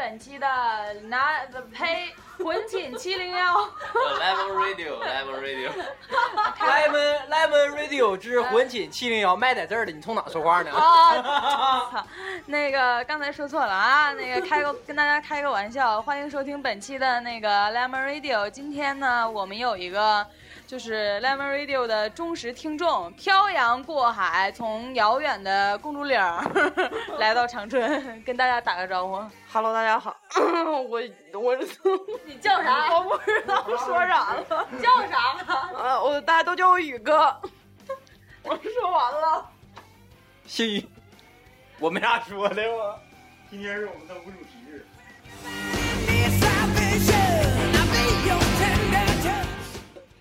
听本期的拿呸魂寝七零幺。Lemon Radio，Lemon Radio，Lemon Lemon Radio 之魂寝七零幺麦在这儿的，你从哪说话呢？啊，操！那个刚才说错了啊，那个开个跟大家开个玩笑，欢迎收听本期的那个 Lemon Radio。今天呢，我们有一个就是 Lemon Radio 的忠实听众，漂洋过海，从遥远的公主岭儿 来到长春，跟大家打个招呼。Hello，大家好，我我 你叫啥？我不知道说啥了，叫啥？啊，我大家都叫我宇哥。我说完了，姓宇，我没啥说的我。今天是我们的无主题日，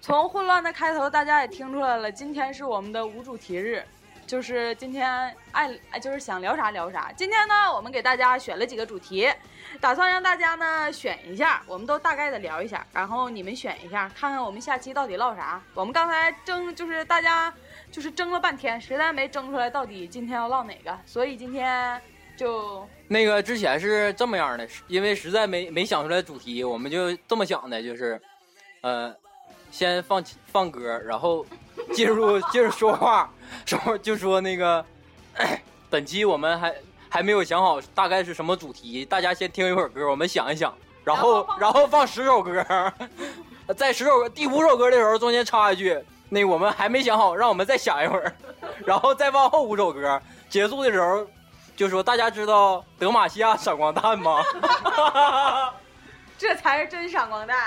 从混乱的开头，大家也听出来了，今天是我们的无主题日，就是今天爱哎就是想聊啥聊啥。今天呢，我们给大家选了几个主题，打算让大家呢选一下，我们都大概的聊一下，然后你们选一下，看看我们下期到底唠啥。我们刚才争就是大家就是争了半天，实在没争出来到底今天要唠哪个，所以今天就那个之前是这么样的，因为实在没没想出来主题，我们就这么想的，就是，呃，先放放歌，然后进入 进入说话，说就说那个，本期我们还还没有想好大概是什么主题，大家先听一会儿歌，我们想一想，然后然后放十首歌，在十首第五首歌的时候中间插一句，那我们还没想好，让我们再想一会儿，然后再放后五首歌，结束的时候。就说大家知道德玛西亚闪光弹吗？这才是真闪光弹。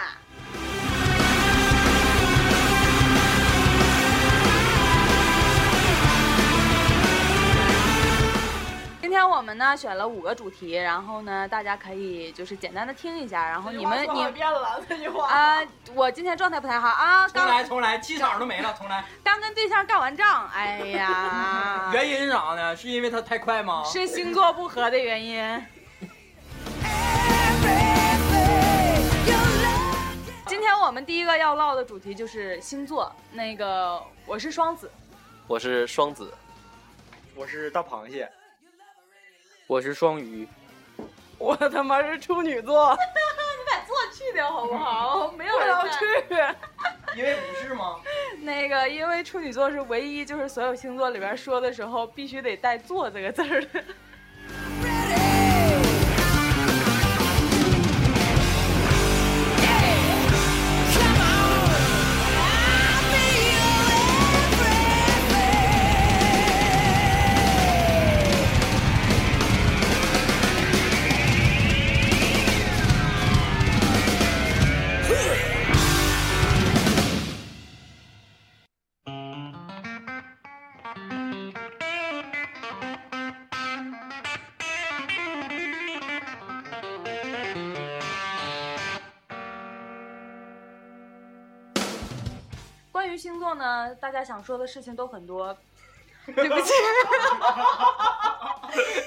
天我们呢选了五个主题，然后呢大家可以就是简单的听一下，然后你们你变了这句话啊、我今天状态不太好啊，重来刚重来，气场都没了，重来。刚跟对象干完仗，哎呀，原因是啥呢？是因为他太快吗？是星座不合的原因。今天我们第一个要唠的主题就是星座。那个我是双子，我是双子，我是大螃蟹，我是双鱼，我他妈是处女座，你把座去掉好不好？没有要人去。因为不是吗？那个，因为处女座是唯一就是所有星座里边说的时候必须得带“座”这个字儿的。大家想说的事情都很多。对不起，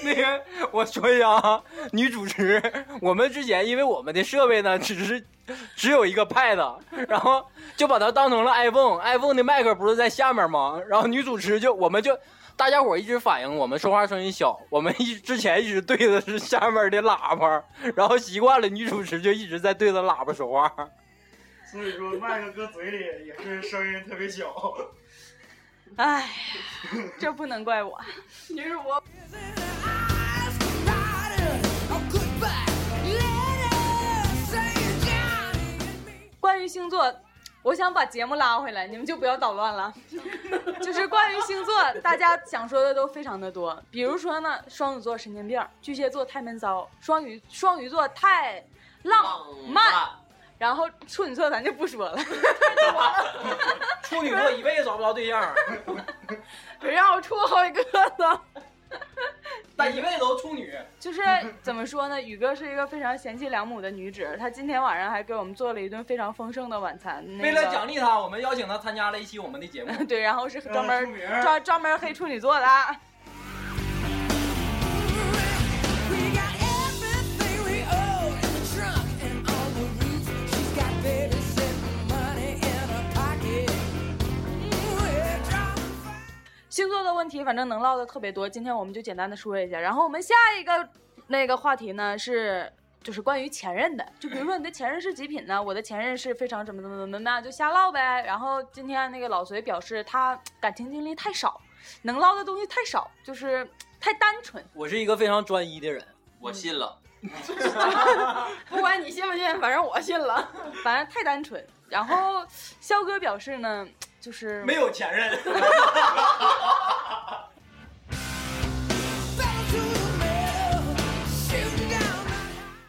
那个，我说一下啊，女主持，我们之前因为我们的设备呢，只是只有一个 Pad，然后就把它当成了 iPhone，iPhone 的麦克不是在下面吗？然后女主持就我们就大家伙一直反映我们说话声音小，我们一之前一直对的是下面的喇叭，然后习惯了女主持就一直在对着喇叭说话。所以说麦克搁嘴里也是声音特别小。哎，这不能怪我。女主播关于星座，我想把节目拉回来，你们就不要捣乱了。就是关于星座，大家想说的都非常的多，比如说呢，双子座神经病，巨蟹座太闷骚，双鱼双鱼座太浪漫，然后处女座咱就不说了。处女座一辈子找不着对象，别让我处好几个呢。但一辈子都处女。就是怎么说呢？宇哥是一个非常贤妻良母的女子，她今天晚上还给我们做了一顿非常丰盛的晚餐。那个、为了奖励他，我们邀请他参加了一期我们的节目。对，然后是专门专专门黑处女座的。星座的问题，反正能唠的特别多。今天我们就简单的说一下，然后我们下一个那个话题呢是就是关于前任的，就比如说你的前任是极品呢，我的前任是非常怎么怎么怎么怎么样，就瞎唠呗。然后今天那个老隋表示他感情经历太少，能唠的东西太少，就是太单纯。我是一个非常专一的人，我信了，不管你信不信，反正我信了。反正太单纯。然后肖哥表示呢，就是没有前任。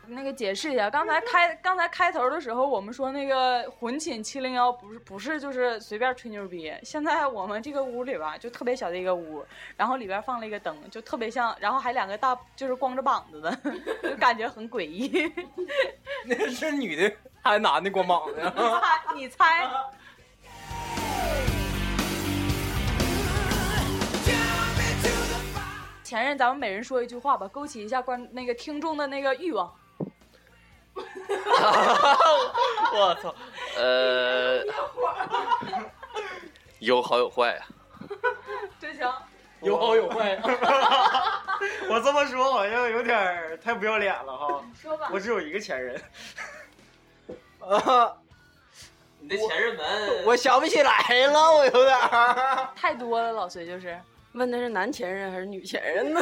那个解释一下，刚才开刚才开头的时候，我们说那个魂寝七零幺不是不是就是随便吹牛逼。现在我们这个屋里吧，就特别小的一个屋，然后里边放了一个灯，就特别像，然后还两个大就是光着膀子的，就感觉很诡异。那是女的还是男的光膀子呀？猜你猜？前任，咱们每人说一句话吧，勾起一下观那个听众的那个欲望。我操，呃，有好有坏啊。真行，有好有坏。我这么说好像有点太不要脸了哈。说吧我。只有一个前任，啊，你的前任们，我想不起来了，我有点儿。太多了，老隋就是，问的是男前任还是女前任呢？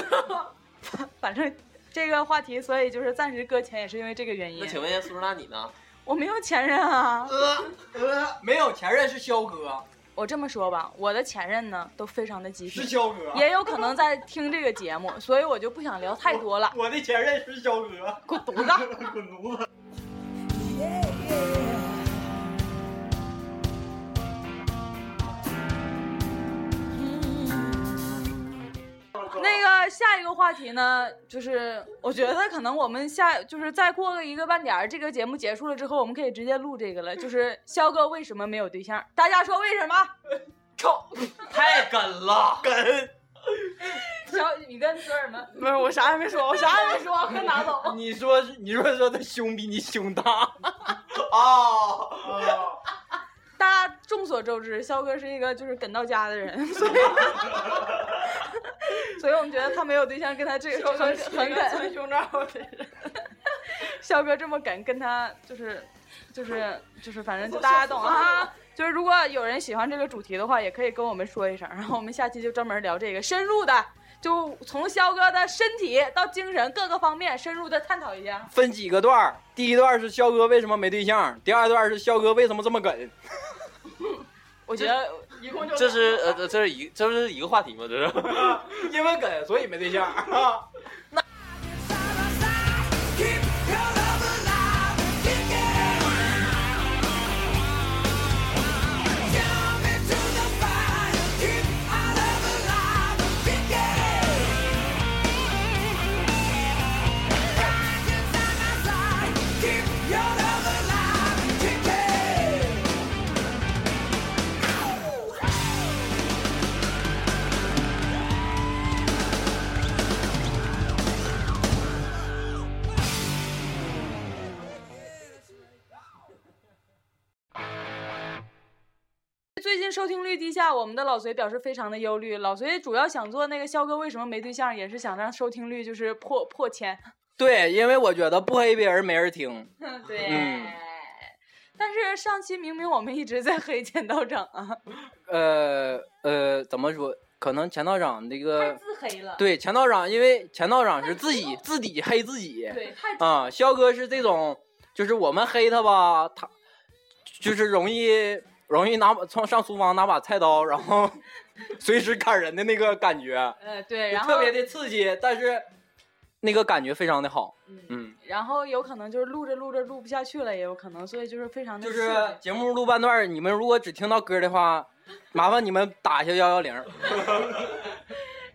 反正这个话题，所以就是暂时搁浅，也是因为这个原因那。请问一下苏苏娜你呢？我没有前任啊。呃呃，没有前任是肖哥，我这么说吧，我的前任呢都非常的极品，是肖哥。也有可能在听这个节目，所以我就不想聊太多了。我的前任是肖哥。滚犊子！滚犊子！那个下一个话题呢，就是我觉得可能我们下就是再过个一个半点儿，这个节目结束了之后，我们可以直接录这个了。就是肖哥为什么没有对象？大家说为什么？操，太梗了，梗！小你跟说什么？不是，我啥也没说，我啥也没说，快拿走。你说你说说他胸比你胸大啊？啊，大家众所周知，肖哥是一个就是梗到家的人，所以所以我们觉得他没有对象跟他这个很很梗。存胸罩的人。肖哥这么梗，跟他就是就是就是，反正就大家懂啊。就是如果有人喜欢这个主题的话，也可以跟我们说一声，然后我们下期就专门聊这个，深入的就从肖哥的身体到精神各个方面深入的探讨一下。分几个段儿？第一段是肖哥为什么没对象，第二段是肖哥为什么这么梗。我觉得一共就这是呃，这是一这是一个话题吗？这是。因为梗，所以没对象。最近收听率低下，我们的老隋表示非常的忧虑。老隋主要想做那个肖哥为什么没对象，也是想让收听率就是破破千。对，因为我觉得不黑别人没人听。对嗯但是上期明明我们一直在黑钱道长啊，呃呃，怎么说？可能钱道长那太个自黑了。对钱道长，因为钱道长是自己自己黑自己。对，太啊，肖哥是这种，就是我们黑他吧，他就是容易容易拿把从上厨房拿把菜刀，然后 随时砍人的那个感觉，呃对，然后特别的刺激，但是那个感觉非常的好。嗯，嗯，然后有可能就是录着录着录不下去了，也有可能，所以就是非常的就是节目录半段，你们如果只听到歌的话，麻烦你们打一下幺幺零。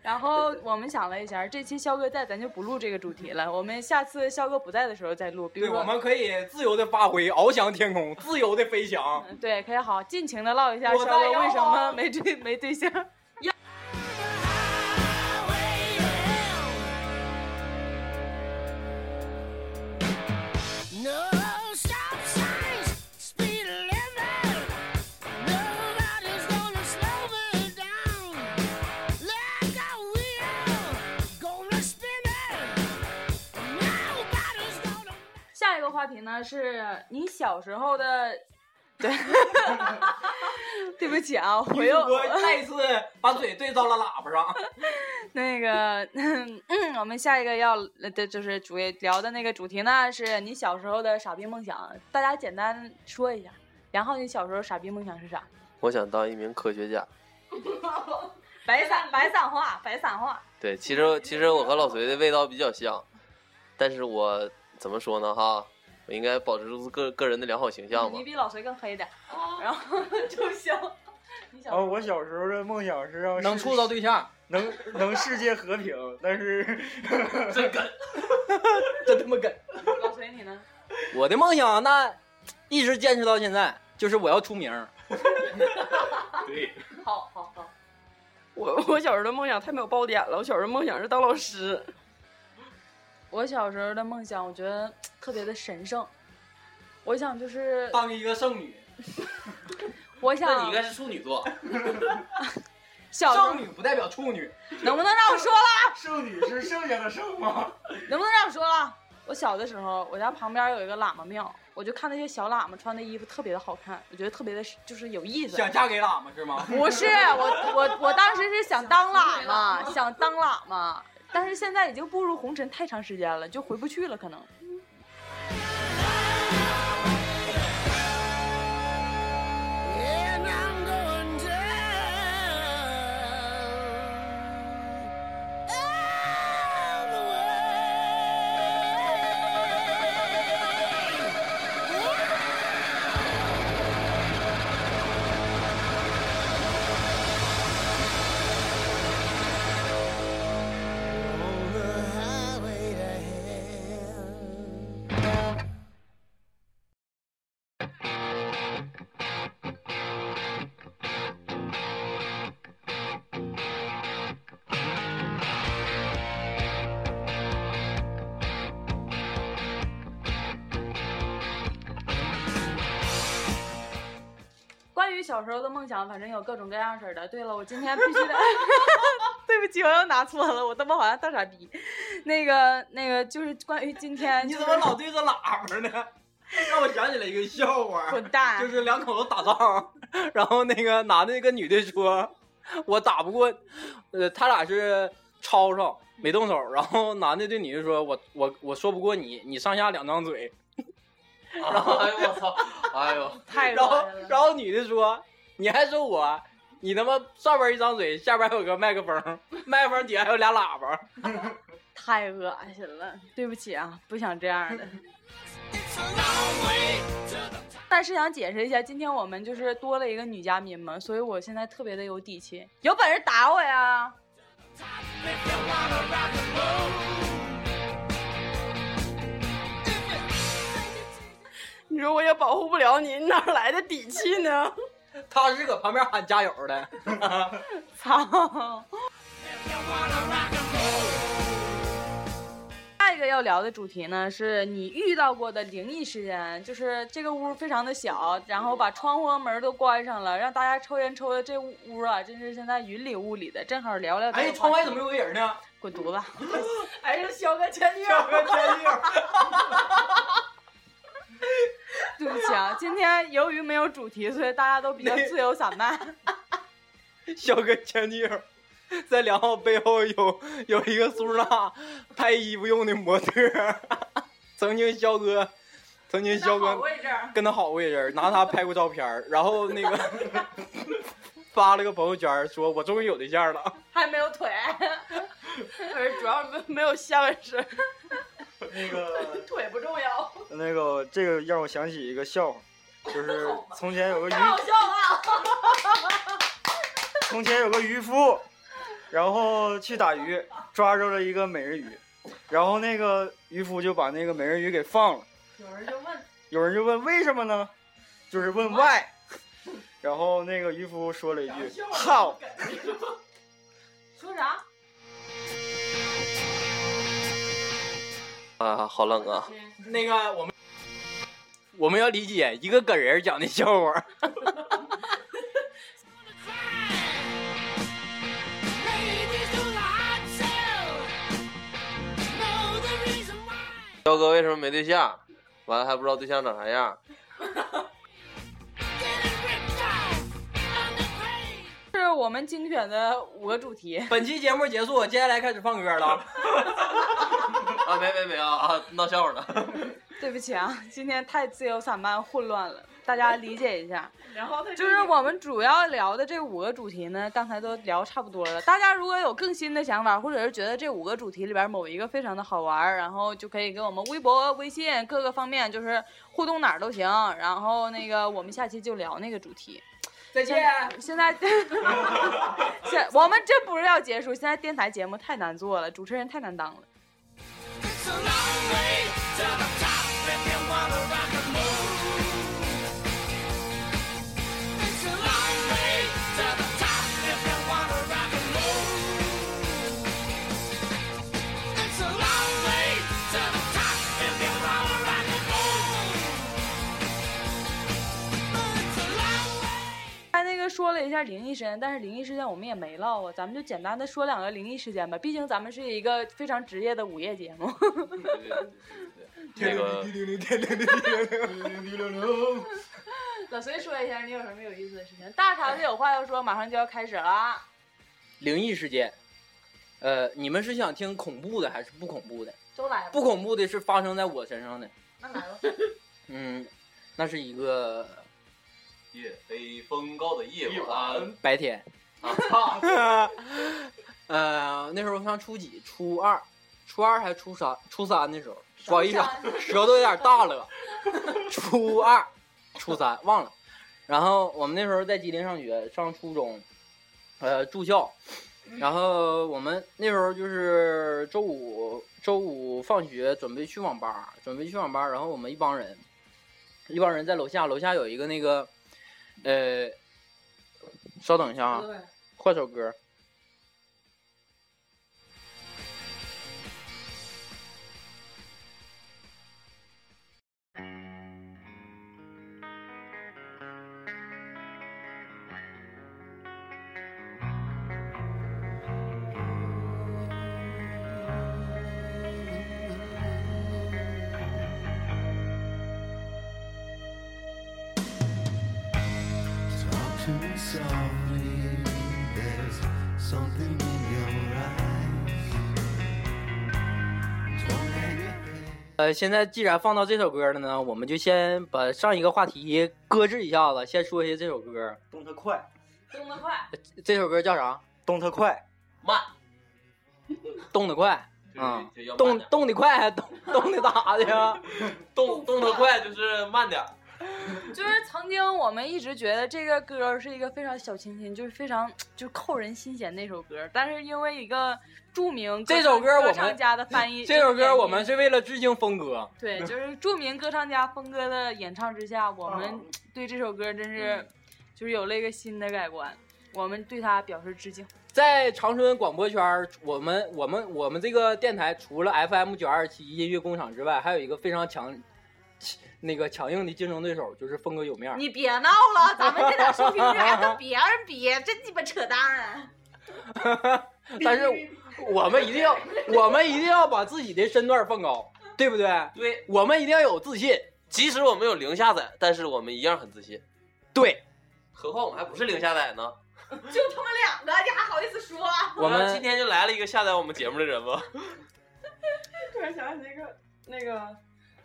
然后我们想了一下，这期肖哥在，咱就不录这个主题了，我们下次肖哥不在的时候再录，比如对，我们可以自由的发挥，翱翔天空，自由的飞翔。嗯对，可以好尽情的唠一下肖哥为什么没对没对象。话题呢，是你小时候的。对，对不起啊，我又再一次把嘴对到了喇叭上。那个，嗯，我们下一个要呃的就是主聊的那个主题呢，是你小时候的傻逼梦想。大家简单说一下。然后你小时候傻逼梦想是啥？我想当一名科学家。白散白散话，白散话。对，其实其实我和老隋的味道比较像，但是我怎么说呢哈？我应该保持住个个人的良好形象吧你。比老隋更黑点，然后 就行。你小时哦，我小时候的梦想是让能处到对象，能能世界和平，但是 真梗。真他妈梗。老隋你呢？我的梦想那一直坚持到现在，就是我要出名儿。对，好好好，我我小时候的梦想太没有爆点了，我小时候梦想是当老师。我小时候的梦想，我觉得特别的神圣。我想就是，当一个剩女，我想那你应该是处女座。小时候剩女不代表处女。能不能让我说了？剩女是剩下的剩吗？能不能让我说了？我小的时候，我家旁边有一个喇嘛庙，我就看那些小喇嘛穿的衣服特别的好看，我觉得特别的就是有意思。想嫁给喇嘛是吗？不是我我我当时是想当喇嘛，想当喇嘛，但是现在已经步入红尘太长时间了，就回不去了，可能。小时候的梦想，反正有各种各样式的。对了，我今天必须得，对不起，我又拿错了，我他妈好像大傻逼。那个那个就是关于今天，你就是怎么老对着喇叭呢？让我想起来一个笑话，滚蛋？就是两口子打仗，然后那个男的跟女的说：“我打不过。”呃，他俩是吵吵没动手，然后男的对女的说：“我我我说不过你，你上下两张嘴。然后，哎呦我操，哎呦，太”然后恶心了。然后女的说：“你还说我，你他妈上边一张嘴，下边还有个麦克风，麦克风底下还有俩喇叭。太恶心了，对不起啊，不想这样的。但是想解释一下，今天我们就是多了一个女嘉宾嘛，所以我现在特别的有底气，有本事打我呀！你说我也保护不了你，你哪来的底气呢？” 他是搁旁边喊加油的。操.下一个要聊的主题呢，是你遇到过的灵异事件，就是这个屋非常的小，然后把窗户和门都关上了，让大家抽烟抽的这屋啊，真是现在云里雾里的。正好聊聊哎，窗外怎么有个人呢？滚犊子！哎，是肖哥前女友。前女友。对不起啊，今天由于没有主题，所以大家都比较自由散漫。小哥前女友在梁浩背后有有一个苏娜拍衣服用的模特儿，曾经肖哥，曾经肖哥。跟他好过一阵，拿他拍过照片儿，然后那个发了个朋友圈儿说：“我终于有对象了。还没有腿，可是主要没没有下半身，那个腿不重要。那个，这个让我想起一个笑话，就是从前有个渔，太好笑了。从前有个渔夫，然后去打鱼，抓着了一个美人鱼，然后那个渔夫就把那个美人鱼给放了。有人就问，有人就问为什么呢？就是问 why。然后那个渔夫说了一句 how。说啥？啊，好冷啊！”那个我们我们要理解一个梗人讲的笑话。肖哥为什么没对象？完了还不知道对象长啥样。是我们精选的五个主题。本期节目结束，接下来开始放歌了。啊，没没没啊啊，闹笑话呢。对不起啊，今天太自由散漫混乱了，大家理解一下。然后他就是我们主要聊的这五个主题呢，刚才都聊差不多了。大家如果有更新的想法，或者是觉得这五个主题里边某一个非常的好玩，然后就可以给我们微博、微信各个方面就是互动哪儿都行。然后那个我们下期就聊那个主题。再见。现在，现我们真不是要结束，现在电台节目太难做了，主持人太难当了。It's a long way to the 说了一下灵异事件，但是灵异事件我们也没唠啊，咱们就简单的说两个灵异事件吧。毕竟咱们是一个非常职业的午夜节目。那个老隋说一下，你有什么有意思的事情？大肠子有话要说，马上就要开始了。灵异事件，呃，你们是想听恐怖的还是不恐怖的？都来吧，不恐怖的是发生在我身上的，那来吧。嗯，那是一个夜黑风高的夜晚，白天！呃，那时候上初几？初二，初二还是初三？初三的时候，不好意思啊，舌头有点大了。初二、初三忘了。然后我们那时候在吉林上学，上初中，呃，住校。然后我们那时候就是周五，周五放学准备去网吧，准备去网吧。然后我们一帮人，一帮人在楼下，楼下有一个那个，呃，稍等一下啊，换首歌。呃，现在既然放到这首歌了呢，我们就先把上一个话题搁置一下子，先说一下这首歌。动特快，动得快，这首歌叫啥？动特快，慢，动得快，啊就是要慢动动得快，还动动得咋的呀？动动得快就是慢点儿。就是曾经我们一直觉得这个歌是一个非常小清新，就是非常就是扣人心弦那首歌，但是因为一个著名这首歌我们唱家的翻译，这首歌我们是为了致敬峰哥。对，就是著名歌唱家峰哥的演唱之下，我们对这首歌真是就是有了一个新的改观，我们对他表示致敬。在长春广播圈，我们我们我们这个电台除了 FM 九二七音乐工厂之外，还有一个非常强那个强硬的竞争对手，就是峰哥有面儿。你别闹了，咱们这点收听率还跟别人比，真鸡巴扯淡啊！但是我们一定要，我们一定要把自己的身段放高，对不对？对，我们一定要有自信。即使我们有零下载，但是我们一样很自信。对，何况我们还不是零下载呢。就他们两个，你还好意思说？我们今天就来了一个下载我们节目的人吗。突然想起那个那个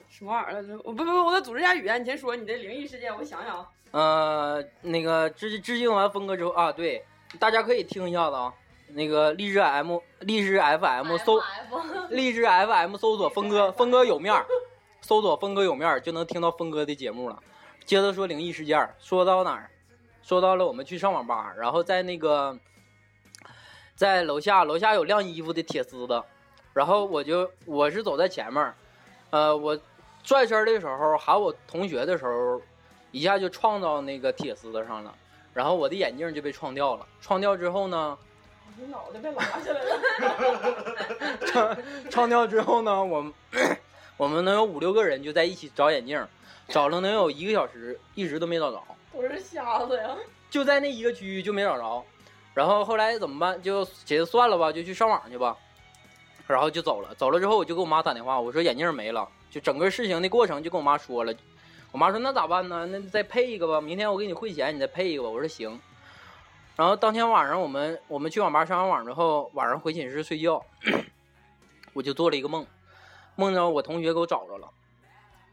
什么玩意儿来着？我不不不，我得组织一下语言。你先说你的灵异事件，我想想啊。呃，那个致致敬完峰哥之后啊，对，大家可以听一下子啊。那个荔枝 M、荔枝 FM 搜 荔枝 FM 搜索峰哥，峰哥有面儿，搜索峰哥有面儿就能听到峰哥的节目了。接着说灵异事件，说到哪儿？说到了我们去上网吧，然后在那个在楼下，楼下有晾衣服的铁丝子，然后我就我是走在前面儿，呃，我转身的时候喊我同学的时候，一下就撞到那个铁丝子上了，然后我的眼镜就被撞掉了。撞掉之后呢，你脑袋被拉下来了。唱 唱跳之后呢，我们我们能有五六个人就在一起找眼镜，找了能有一个小时，一直都没找着，都是瞎子呀！就在那一个区域就没找着。然后后来怎么办？就寻思算了吧，就去上网去吧。然后就走了，走了之后我就给我妈打电话，我说眼镜没了，就整个事情的过程就跟我妈说了。我妈说那咋办呢？那再配一个吧，明天我给你汇钱，你再配一个吧。我说行。然后当天晚上我们我们去网吧上完网之后，晚上回寝室睡觉，我就做了一个梦，梦着我同学给我找着了。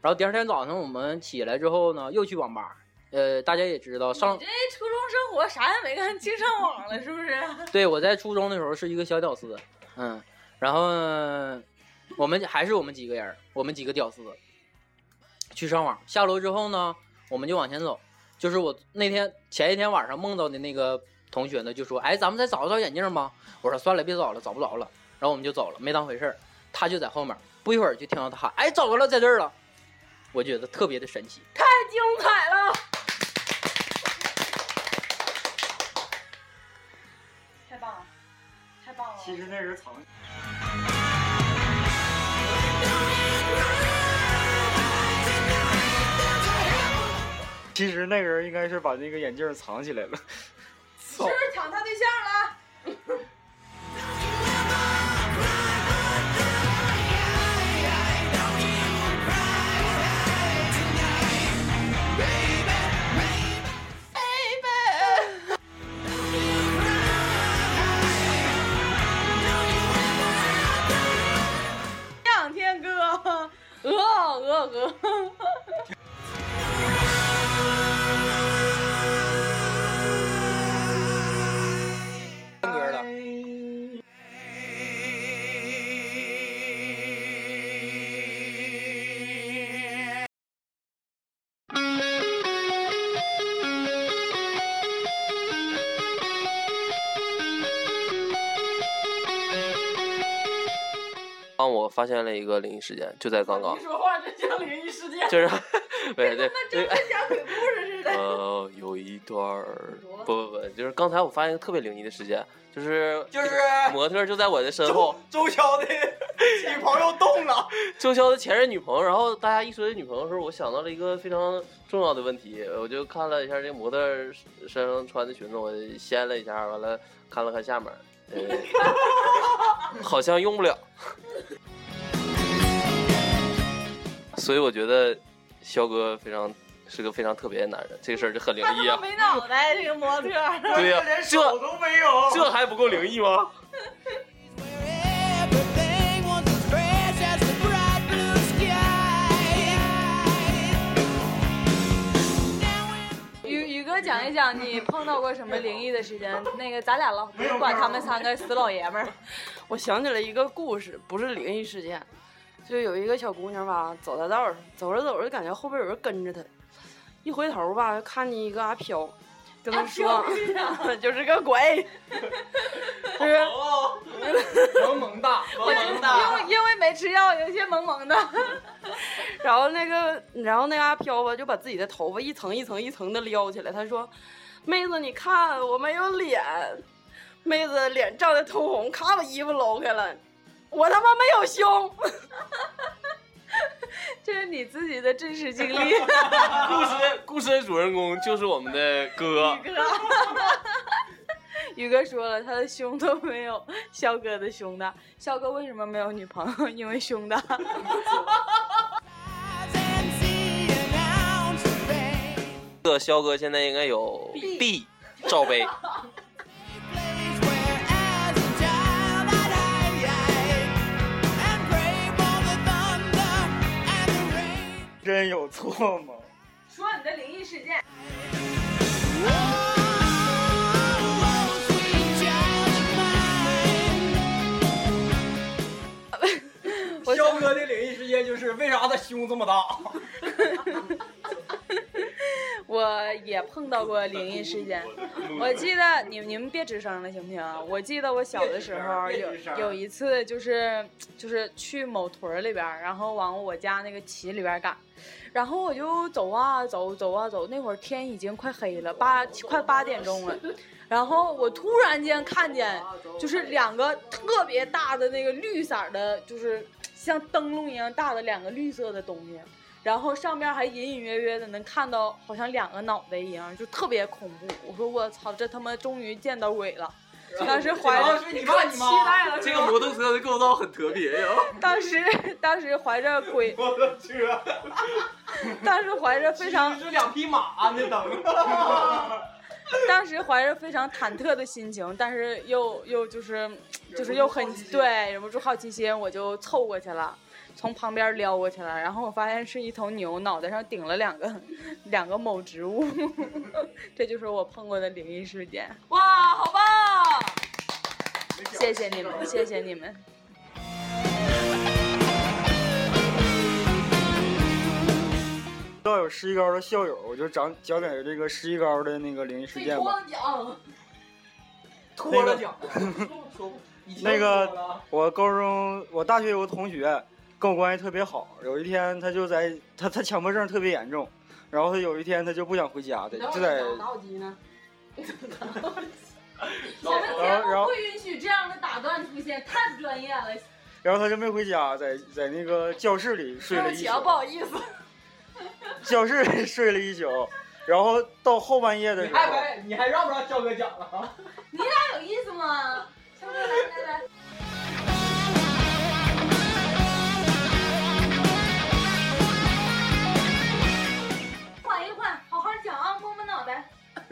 然后第二天早上我们起来之后呢，又去网吧。呃，大家也知道上你这初中生活啥也没干，净上网了是不是？对，我在初中的时候是一个小屌丝，嗯，然后我们还是我们几个人，我们几个屌丝去上网。下楼之后呢，我们就往前走。就是我那天前一天晚上梦到的那个同学呢，就说：“哎，咱们再找一找眼镜吧。”我说：“算了，别找了，找不着了。”然后我们就走了，没当回事儿。他就在后面，不一会儿就听到他喊：“哎，找着了，在这儿了。”我觉得特别的神奇。太精彩了！太棒了，太棒了！其实那人藏。其实那个人应该是把那个眼镜藏起来了。是不是抢他对象了？两天哥，鹅鹅鹅。帮我发现了一个灵异事件，就在刚刚你，说话真像灵异事件。就是，对对对，跟讲鬼故事似的。呃，有一段儿，不不不，就是刚才我发现一个特别灵异的事件，就是就是模特就在我的身后，周潇的女朋友动了。周潇的前任女朋友。然后大家一说这女朋友的时候，我想到了一个非常重要的问题，我就看了一下这模特身上穿的裙子，我掀了一下，完了看了看下面，呃，好像用不了。所以我觉得肖哥非常是个非常特别的男人，这个事儿就很灵异啊。没脑袋，这个模特儿。对呀、连这手都没有。这还不够灵异吗宇宇哥讲一讲你碰到过什么灵异的事件？那个咱俩老不用管他们三个死老爷们儿。我想起了一个故事，不是灵异事件，就有一个小姑娘吧，走大道上，走着走着感觉后边有人跟着她，一回头吧，看见一个阿飘，跟她说，就是个鬼，就是萌萌哒，萌萌因。为因为没吃药，有些萌萌的。然后那个，然后那个阿飘吧，就把自己的头发一层一层一层的撩起来。他说：“妹子，你看我没有脸。”妹子脸涨得通红，咔把衣服搂开了。我他妈没有胸。这是你自己的真实经历。故事故事的主人公就是我们的哥，宇哥说了，他的胸都没有肖哥的胸大。肖哥为什么没有女朋友？因为胸大。这个肖哥现在应该有 B 罩杯。真有错吗？说你的灵异事件。Oh, 肖哥的灵异事件就是为啥他胸这么大？我也碰到过灵异事件。我记得你你们别吱声了，行不行？我记得我小的时候有有一次，就是就是去某屯里边，然后往我家那个旗里边赶，然后我就走啊走走啊走，那会儿天已经快黑了，八快八点钟了。然后我突然间看见，就是两个特别大的那个绿色的，就是像灯笼一样大的两个绿色的东西，然后上面还隐隐约约的能看到，好像两个脑袋一样，就特别恐怖。我说我操，这他妈终于见到鬼了。当时怀着是你爸你妈，这个摩托车的构造很特别呀。当时当时怀着鬼，摩托车，当时怀着非常是两匹马那等。当时怀着非常忐忑的心情，但是又又就是就是又很对，忍不住好奇心，我就凑过去了，从旁边撩过去了，然后我发现是一头牛，脑袋上顶了两个两个某植物，这就是我碰过的灵异事件。哇，好棒！谢谢你们，谢谢你们。知道有十一高的校友，我就讲讲点这个十一高的那个灵异事件吧。奖，脱了讲，那个我高中，我大学有个同学跟我关系特别好。有一天，他就在他他强迫症特别严重，然后他有一天他就不想回家的，就在打火机呢？我们节然后然后目不允许这样的打断出现，太不专业了。然后他就没回家，在在那个教室里睡了一宿不好意思。教室里睡了一宿，然后到后半夜的时候，你还让不让肖哥讲了？你俩有意思吗？小哥来来来。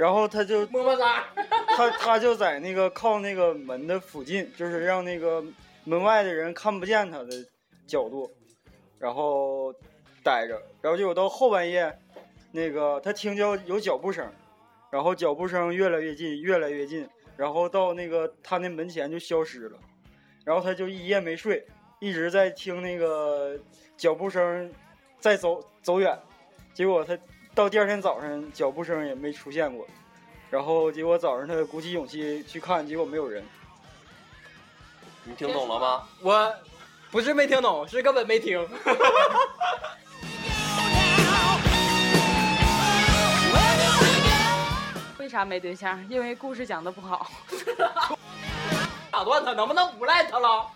然后他就么么哒。他他就在那个靠那个门的附近，就是让那个门外的人看不见他的角度，然后待着，然后结果到后半夜，那个他听见有脚步声，然后脚步声越来越近，越来越近，然后到那个他那门前就消失了，然后他就一夜没睡，一直在听那个脚步声在走走远，结果他到第二天早上脚步声也没出现过。然后结果早上他鼓起勇气去看，结果没有人。你听懂了吗？我不是没听懂，是根本没听。为啥没对象？因为故事讲的不好。打断他，能不能不赖他了？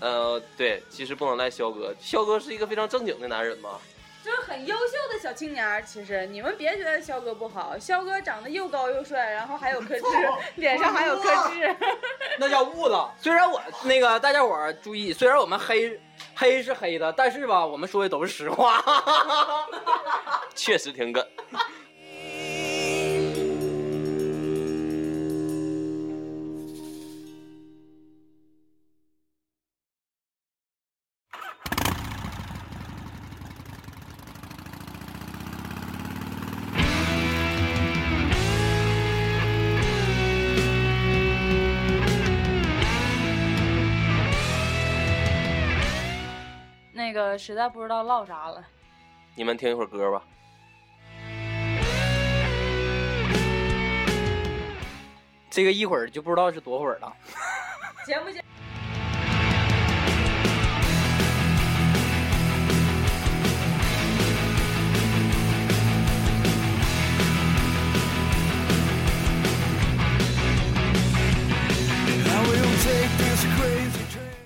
呃，对，其实不能赖肖哥，肖哥是一个非常正经的男人嘛。就是很优秀的小青年儿，其实你们别觉得肖哥不好，肖哥长得又高又帅，然后还有颗痣，脸上还有颗痣。那叫误了。虽然我那个大家伙儿注意，虽然我们黑黑是黑的，但是吧，我们说的都是实话。确实挺梗。个实在不知道唠啥了，你们听一会儿歌吧。这个一会儿就不知道是多会儿了。节目节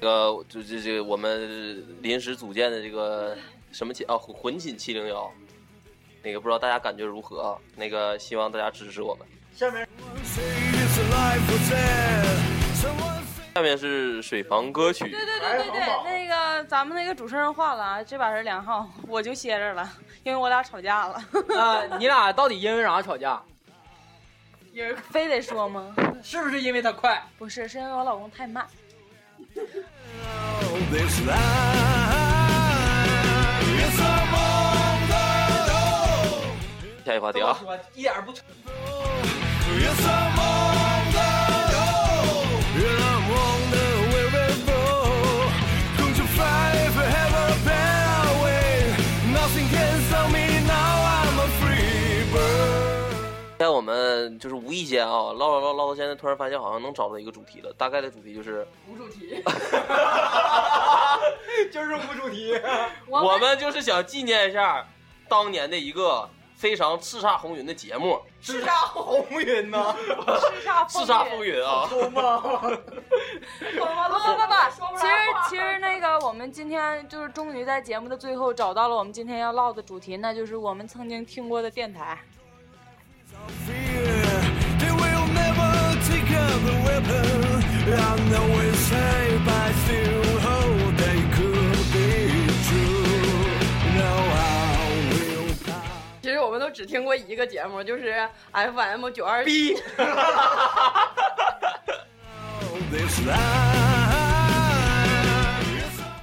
这个就这这个我们临时组建的这个什么七啊魂寝七零幺，那个不知道大家感觉如何啊？那个希望大家支持我们。下面下面是水房歌曲，对对对对对，那个咱们那个主持人换了啊，这把是梁浩，我就歇着了，因为我俩吵架了。啊，你俩到底因为啥吵架？有人非得说吗？是不是因为他快？不是，是因为我老公太慢。下一个话题啊，说一点不们就是无意间啊，唠唠唠唠到现在，突然发现好像能找到一个主题了。大概的主题就是，无主题。就是无主题。我们就是想纪念一下当年的一个非常叱咤风云的节目叱咤红云呐！《叱咤风云》啊。不不不不，其实其实那个我们今天就是终于在节目的最后找到了我们今天要唠的主题，那就是我们曾经听过的电台。其实我们都只听过一个节目，就是 FM 九二 B.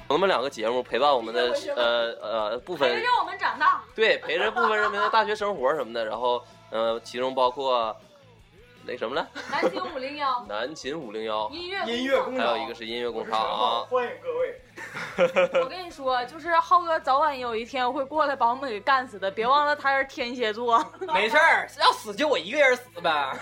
那么两个节目陪伴我们的呃呃部分陪着我们长大。对，陪着部分人民的大学生活什么的，然后呃，其中包括那什么了，南秦五零幺 南秦五零幺，音乐音乐工还有一个是音乐工厂啊。欢迎各位。我跟你说，就是浩哥早晚有一天会过来把我们给干死的，别忘了他是天蝎座。没事儿，要死就我一个人死呗。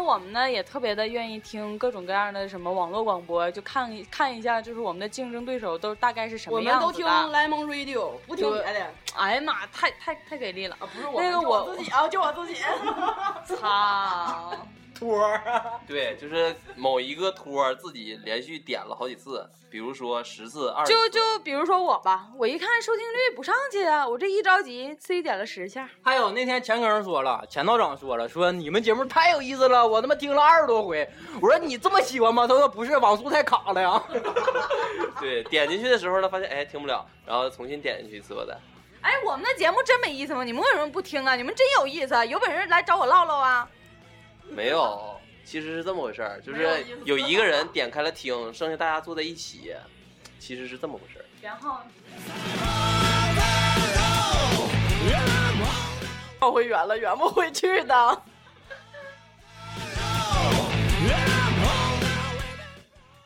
后我们呢也特别的愿意听各种各样的什么网络广播，就看一看一下，就是我们的竞争对手都大概是什么样子的。我们都听。Lemon Radio，不听别的。哎呀妈，太太太给力了！啊，不是我那个我我自己啊，就我自己。操！托儿，对，就是某一个托儿自己连续点了好几次，比如说十次、二十就次。就比如说我吧，我一看收听率不上去啊，我这一着急自己点了十下。还有那天钱庚说了，钱道长说了，说你们节目太有意思了，我他妈听了二十多回。我说你这么喜欢吗？他说不是，网速太卡了呀。对，点进去的时候呢，发现哎听不了，然后重新点进去一次吧再。哎，我们的节目真没意思吗？你们为什么不听啊？你们真有意思，有本事来找我唠唠啊！没有，其实是这么回事儿，就是有一个人点开了听，剩下大家坐在一起，其实是这么回事儿。然后绕回圆了，圆不回去的。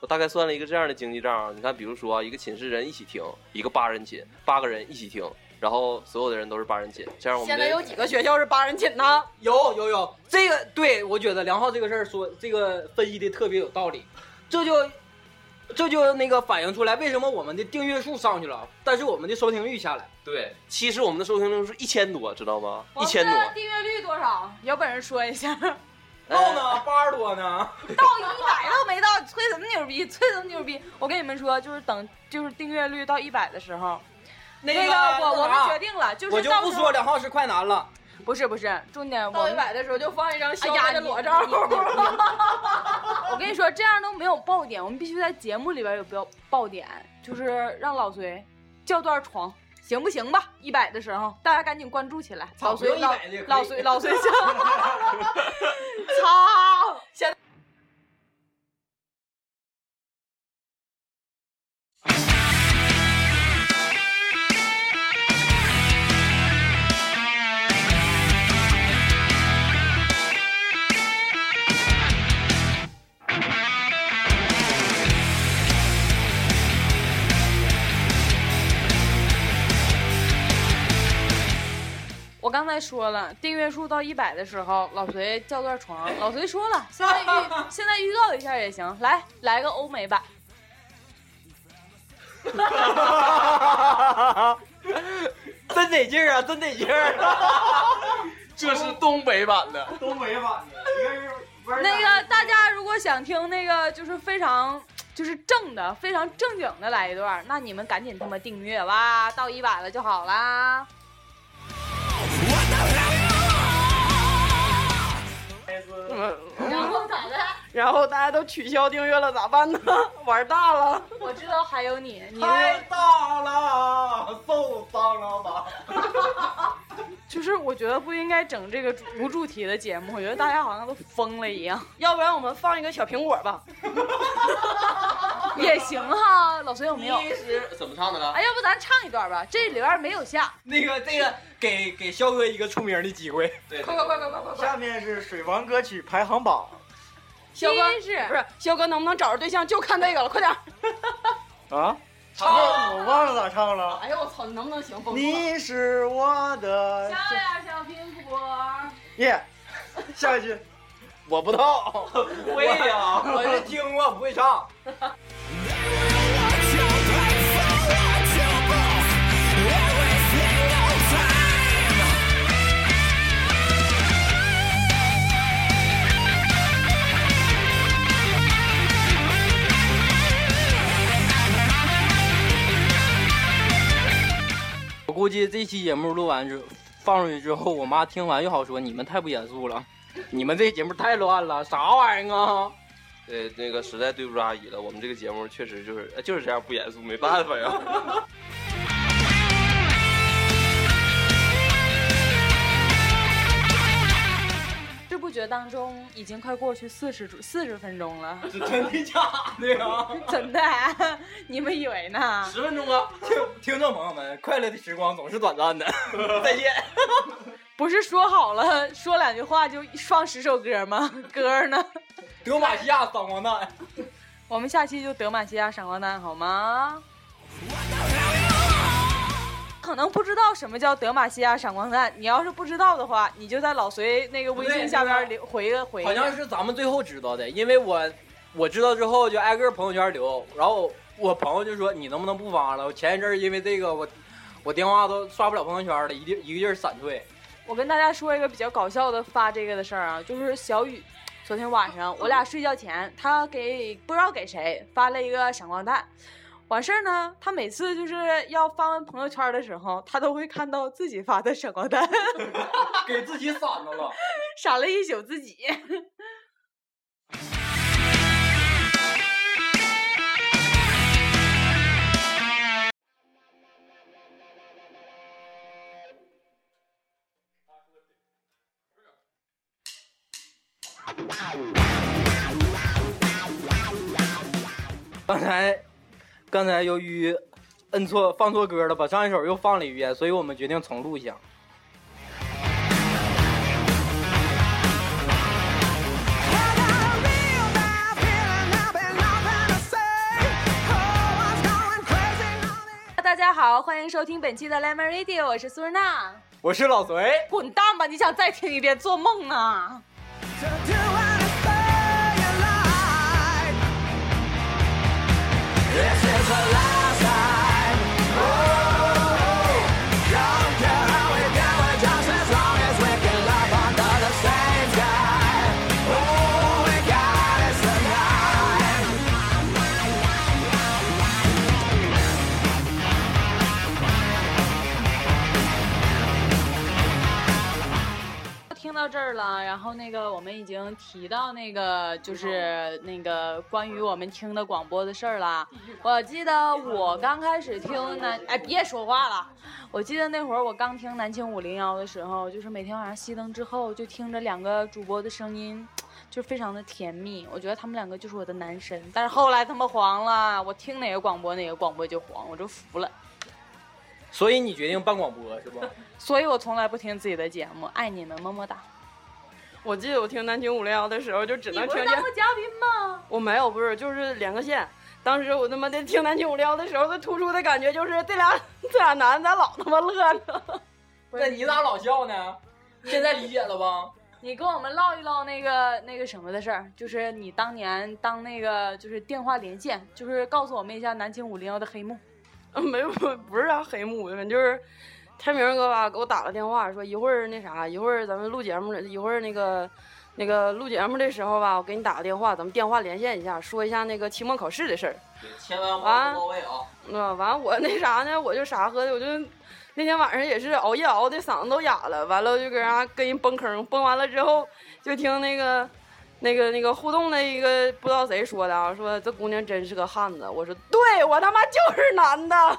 我大概算了一个这样的经济账，你看，比如说啊，一个寝室人一起听，一个八人寝，八个人一起听，然后所有的人都是八人寝，这样我们现在有几个学校是八人寝呢？有有有，这个对我觉得梁浩这个事儿说这个分析的特别有道理，这就这就那个反映出来为什么我们的订阅数上去了，但是我们的收听率下来。对，其实我们的收听率是一千多，知道吗？一千多，的订阅率多少？有本事说一下。到呢，八十多呢。到一百都没到，吹什么牛逼？吹什么牛逼？我跟你们说，就是等就是订阅率到一百的时候，那那个我我们决定了，就是我就不到时候说两号是快男了。不是不是，重点我到一们百的时候就放一张肖哎呀你哥的裸照。我跟你说，这样都没有爆点，我们必须在节目里边有标爆点，就是让老隋叫段床，行不行吧？一百的时候，大家赶紧关注起来。老隋老100的也可以老隋老隋叫，操！才说了，订阅数到一百的时候，老隋叫段床。老隋说了，现在预现在预告一下也行，来来个欧美版。真得劲儿啊，真得劲儿啊！这是东北版的。东北版的，那个大家如果想听那个就是非常就是正的、非常正经的来一段，那你们赶紧他妈订阅吧，到一百了就好啦。然后咋的？然后大家都取消订阅了，咋办呢？玩大了。我知道还有你，你太大了，受伤了吧？就是我觉得不应该整这个无主题的节目，我觉得大家好像都疯了一样。要不然我们放一个小苹果吧。也行哈，老孙有没有？其实怎么唱的呢？哎，要不咱唱一段吧？这里边没有下。那个这个给给肖哥一个出名的机会。对，快快快快快快快！下面是水王歌曲排行榜肖哥是不是肖哥能不能找着对象就看这个了，快点！啊，唱我忘了咋唱了。哎呦我操，你能不能行？你是我的小呀小苹果，耶，下一句我不到。会呀，我是听过，不会唱。估计这期节目录完之放出去之后，我妈听完又好说你们太不严肃了，你们这节目太乱了，啥玩意儿啊？对，那个实在对不住阿姨了，我们这个节目确实就是呃就是这样不严肃，没办法呀。不知不觉当中已经快过去四十四十分钟了，是真的假的呀？真的？你们以为呢？十分钟啊！听听众朋友们，快乐的时光总是短暂的，再见。不是说好了说两句话就放十首歌吗？歌呢？德玛西亚闪光弹，我们下期就德玛西亚闪光弹好吗？可能不知道什么叫德玛西亚闪光弹，你要是不知道的话，你就在老隋那个微信下边留回个回。好像是咱们最后知道的，因为我我知道之后就挨个朋友圈留，然后我朋友就说你能不能不发了？我前一阵因为这个我我电话都刷不了朋友圈了，一定一个劲儿闪退。我跟大家说一个比较搞笑的发这个的事儿啊，就是小雨，昨天晚上我俩睡觉前，他给不知道给谁发了一个闪光弹。完事儿呢，他每次就是要发完朋友圈的时候，他都会看到自己发的闪光弹，给自己闪着了。闪了一宿自己。刚才刚才由于摁错放错歌了，把上一首又放了一遍，所以我们决定重录一下。Oh, 大家好，欢迎收听本期的 Lemon Radio，我是苏日娜。我是老隋，滚蛋吧！你想再听一遍？做梦啊！到这儿了，然后那个我们已经提到那个就是那个关于我们听的广播的事儿了。我记得我刚开始听南，哎，别说话了。我记得那会儿我刚听南青五零幺的时候，就是每天晚上熄灯之后，就听着两个主播的声音，就是非常的甜蜜。我觉得他们两个就是我的男神。但是后来他们黄了，我听哪个广播哪个广播就黄，我就服了。所以你决定办广播是不？所以我从来不听自己的节目，爱你们，么么哒。我记得我听南京五零幺的时候，就只能听见不是当嘉宾吗？我没有，不是，就是连个线。当时我他妈的听南京五零幺的时候，最突出的感觉就是这俩这俩男的咋老他妈乐呢？那你咋老笑呢？现在理解了吧？你跟我们唠一唠那个那个什么的事儿，就是你当年当那个就是电话连线，就是告诉我们一下南京五零幺的黑幕。没有，不是啥黑幕，就是天明哥吧给我打了电话，说一会儿那啥，一会儿咱们录节目了，一会儿那个那个录节目的时候吧，我给你打个电话，咱们电话连线一下，说一下那个期末考试的事儿。千万不到位啊！那完我那啥呢，我就傻喝的，我就那天晚上也是熬夜熬的嗓子都哑了，完了就搁那跟人崩坑，崩完了之后就听那个。那个那个互动的一个不知道谁说的啊，说这姑娘真是个汉子。我说对，我他妈就是男的。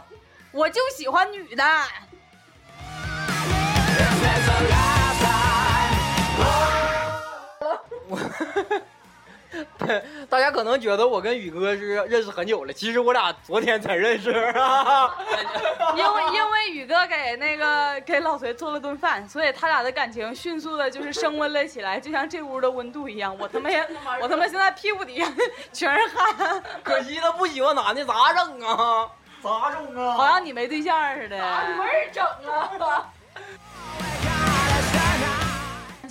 我就喜欢女的。大家可能觉得我跟宇哥是认识很久了，其实我俩昨天才认识啊。因为因为宇哥给那个 给老隋做了顿饭，所以他俩的感情迅速的就是升温了起来，就像这屋的温度一样。我他妈也我他妈现在屁股底下全是汗，可惜他不喜欢男的，咋整啊？咋整啊？好像你没对象似的。没整啊！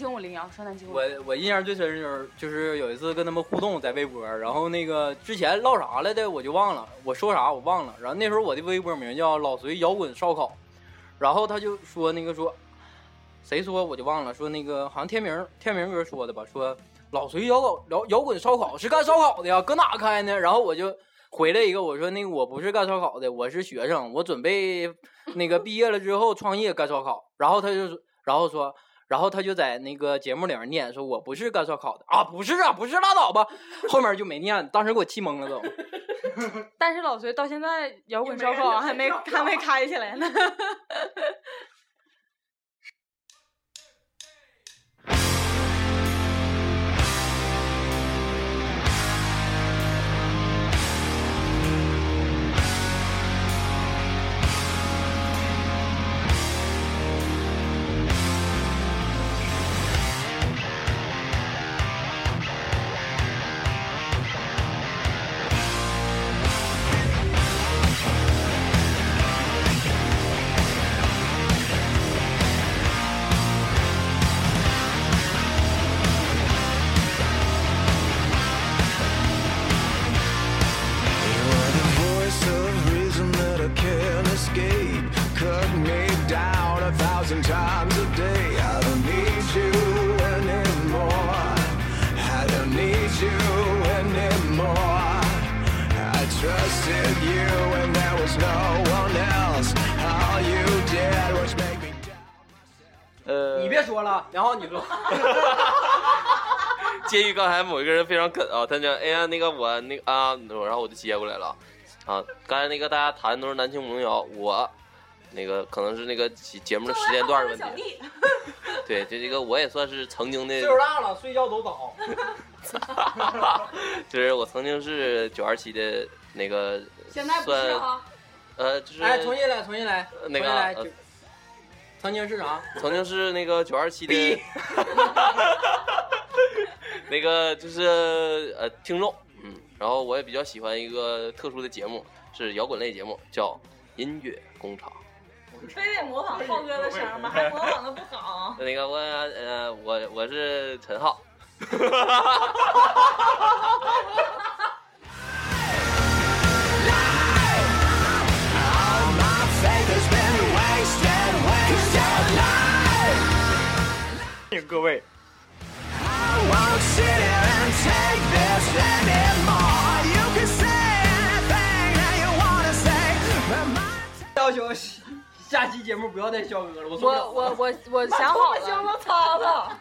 南京五零幺，说南京我我印象最深就是就是有一次跟他们互动在微博，然后那个之前唠啥来的我就忘了，我说啥我忘了。然后那时候我的微博名叫老隋摇滚烧烤，然后他就说那个说，谁说我就忘了，说那个好像天明天明哥说的吧，说老隋摇滚摇摇滚烧烤是干烧烤的呀，搁哪开呢？然后我就回来一个，我说那个我不是干烧烤的，我是学生，我准备那个毕业了之后创业干烧烤。然后他就，然后说，然后他就在那个节目里面念说，我不是干烧烤的啊，不是啊，不是拉倒吧，后面就没念，当时给我气懵了都。但是老隋到现在摇滚烧烤还没还没开起来呢。介于刚才某一个人非常梗啊，他讲哎呀那个我那个啊，然后我就接过来了啊。刚才那个大家谈的都是男青萌谣，我那个可能是那个节节目的时间段的问题。对，就这个我也算是曾经的岁，数大了，睡觉都早。就是我曾经是九二七的那个，现在不是啊，呃，就是哎，重新来，重新来，那个曾经是啥？曾经是那个九二七的逼，那个就是呃听众，嗯，然后我也比较喜欢一个特殊的节目，是摇滚类节目，叫音乐工厂。非得模仿浩哥的声吗？还模仿的不好。那个我呃我我是陈浩，say, but my 要求下期节目不要再笑哥了，我了我。我我我想好了，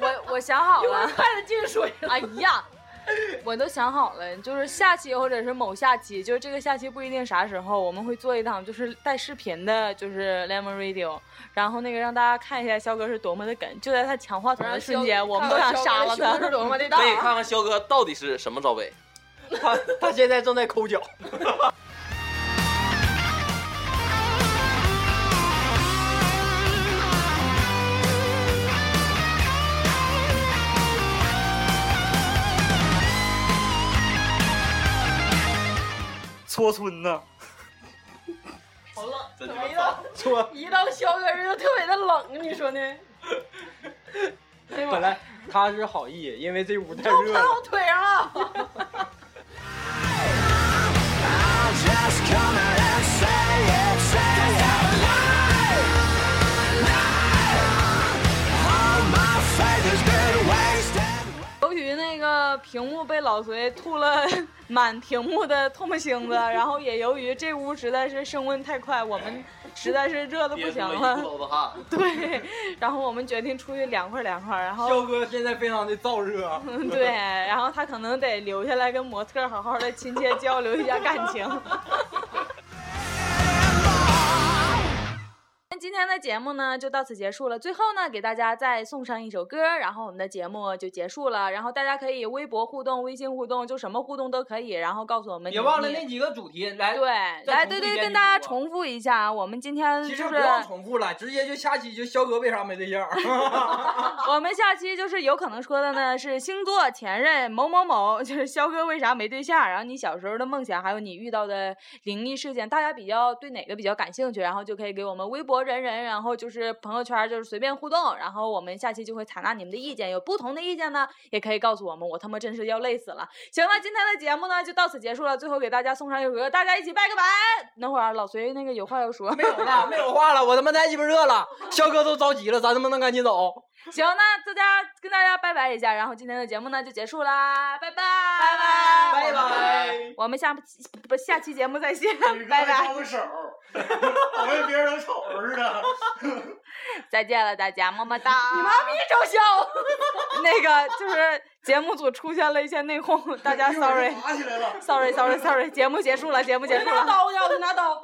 我我想好了。筷子进水了。哎呀，我都想好了，就是下期或者是某下期，就是这个下期不一定啥时候，我们会做一档就是带视频的，就是 Lemon Radio，然后那个让大家看一下肖哥是多么的梗，就在他抢话筒的瞬间，我们都想杀了他。是多么的大可以看看肖哥到底是什么罩杯。他他现在正在抠脚。搓村呢，好冷，真怎么一到搓一到小哥这就特别的冷，你说呢？本来他是好意，因为这屋太都热了。喷我腿上了。那个屏幕被老隋吐了 满屏幕的唾沫星子，然后也由于这屋实在是升温太快，我们实在是热的不行了。一子汗。对，然后我们决定出去凉快凉快，然后肖哥现在非常的燥热，对，然后他可能得留下来跟模特好好的亲切交流一下感情。今天的节目呢就到此结束了。最后呢，给大家再送上一首歌，然后我们的节目就结束了。然后大家可以微博互动、微信互动，就什么互动都可以。然后告诉我们别忘了那几个主题来。对，来对对，跟大家重复一下，我们今天就是其实不用重复了，直接就下期就肖哥为啥没对象？我们下期就是有可能说的呢是星座、前任某某某，就是肖哥为啥没对象，然后你小时候的梦想，还有你遇到的灵异事件，大家比较对哪个比较感兴趣，然后就可以给我们微博人人，然后就是朋友圈就是随便互动，然后我们下期就会采纳你们的意见，有不同的意见呢，也可以告诉我们，我他妈真是要累死了。行了，今天的节目呢就到此结束了，最后给大家送上一首歌，大家一起拜个拜。等会儿老隋那个有话要说，没有了，没有话了，我他妈太鸡巴热了，肖哥都着急了，咱能不能赶紧走？行，那大家跟大家拜拜一下，然后今天的节目呢就结束啦，拜拜，拜拜拜。拜我们下不下期节目再见，拜拜，招个手，好像别人能瞅着似的。再见了大家，么么哒。你妈逼招笑！那个就是节目组出现了一些内讧，大家一会儿 sorry 就打起来了。sorry sorry sorry，节目结束了，节目结束了。拿刀去，我去拿刀。